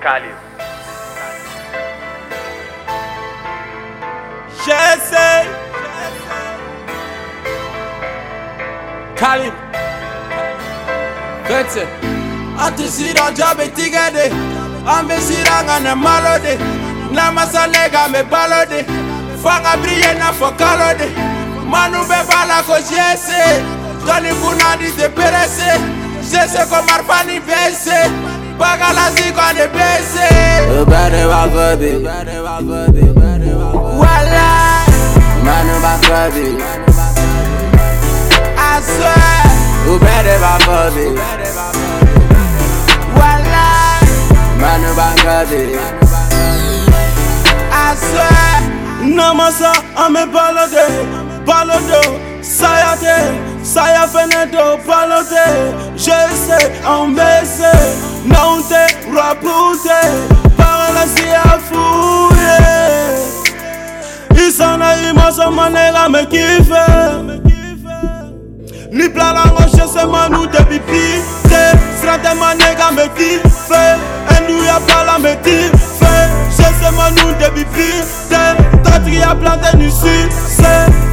Khalid. Jesse. Khalid Vete. Atisira jabe tigade Ambesira ngana malode. Namasalega me balode. Fanga brille na fokalode Manu be bala ko jesse. Tony kunadi te perese. Jesse ko marfani bese Bagala ziko ane bese Ubade wa gobi Wala. Manu ba gobi I swear Ubade wa gobi Wala. Manu ba gobi I swear Namasa ame balode Balodo Sayate Saia feneto palote, jese ambese, não te rapute, paralisi afuye. Isana imoso manela me kife. Lipla lango jese manu te pipi, te strate manega me kife. Endu ya pala me kife, jese manu te pipi, te tatri plante nu.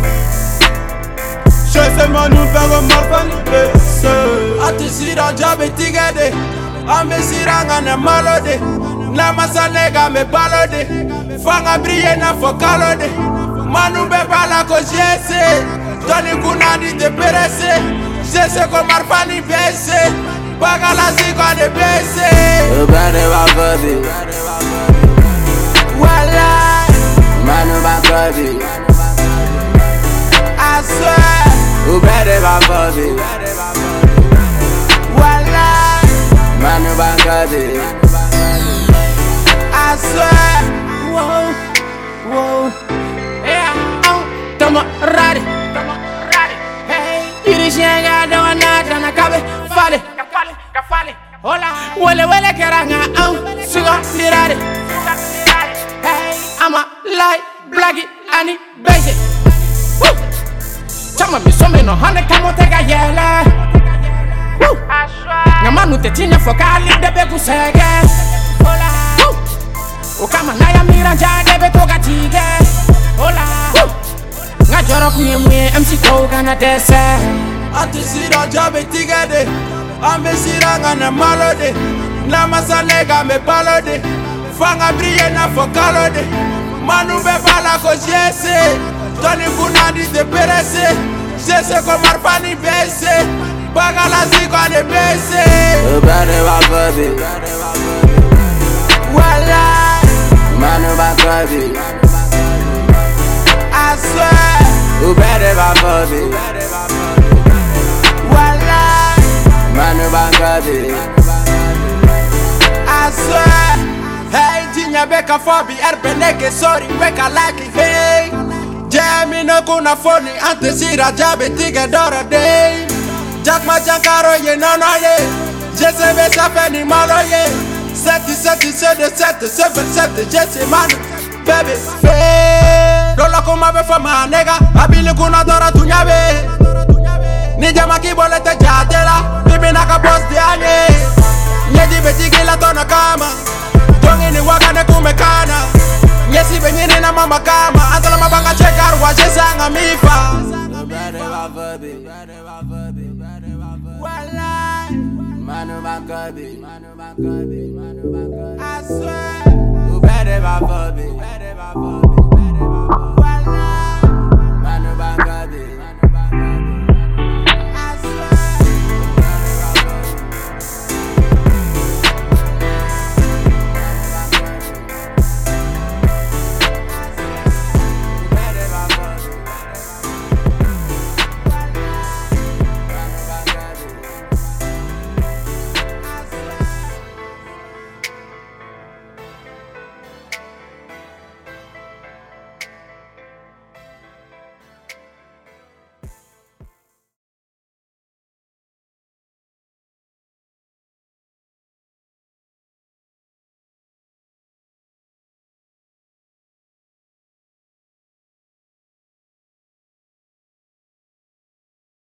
seulement nous faire remorfaniser atisira jabetigede ambesiranga na malode. Namasanega me balode. Fanga brie na fokalode. Manu be bala ko jese toni kunandi te perese. Jese ko marfani bese. Bagalasi ko de bese. Bade wa bade gobi I swear Whoa Whoa Yeah oh, Tamo rari Tamo rari Hey Iri shenga dawa nata na kabe Fale Kafale Kafale Hola Wele wele keranga lirari Suga lirari Hey I'ma lie Blaggy Ani Basic. Woo. Chama mi some no tega yele Woo Nga manu te tinya fokali debe kusege Hola. Ukama na ya miranja debe toga tige Hola. Nga joro kunye mwe MC Koga na dese. Ati sira jabe tigede Ambe sira nga na malode. Nama salega me balode Fanga brille na fokalode. Manu be bala ko jese Tony kunadi te perese. Jese ko marfani bese Bagala ziko ane bese. Ubade wa gobi Wala. Manu ba gobi I swear. Ubade wa gobi Wala. Manu ba gobi I swear. Hey jinya beka fobi erbe nege sorry beka like hey. Jami no kuna phone ante sira jabe tige dora day Jack ma jankaro ye no no ye Jesse be safeni malo ye Seti seti sede sete sebe sete Jesse man. Baby fe Dolo kuma be fama nega Abili kuna dora tunyabe. Ni jama kibole te jatela. Bibi naka boss di anye Nyeji betiki la tona kama. Tongi ni waga ne kumekana Nyesi benyini na mama kama. Antala mabanga chekar wa jesanga mifa. Ubade wa gobi Manu ba gobi Manu ba gobi Manu ba gobi I swear. Ubade wa gobi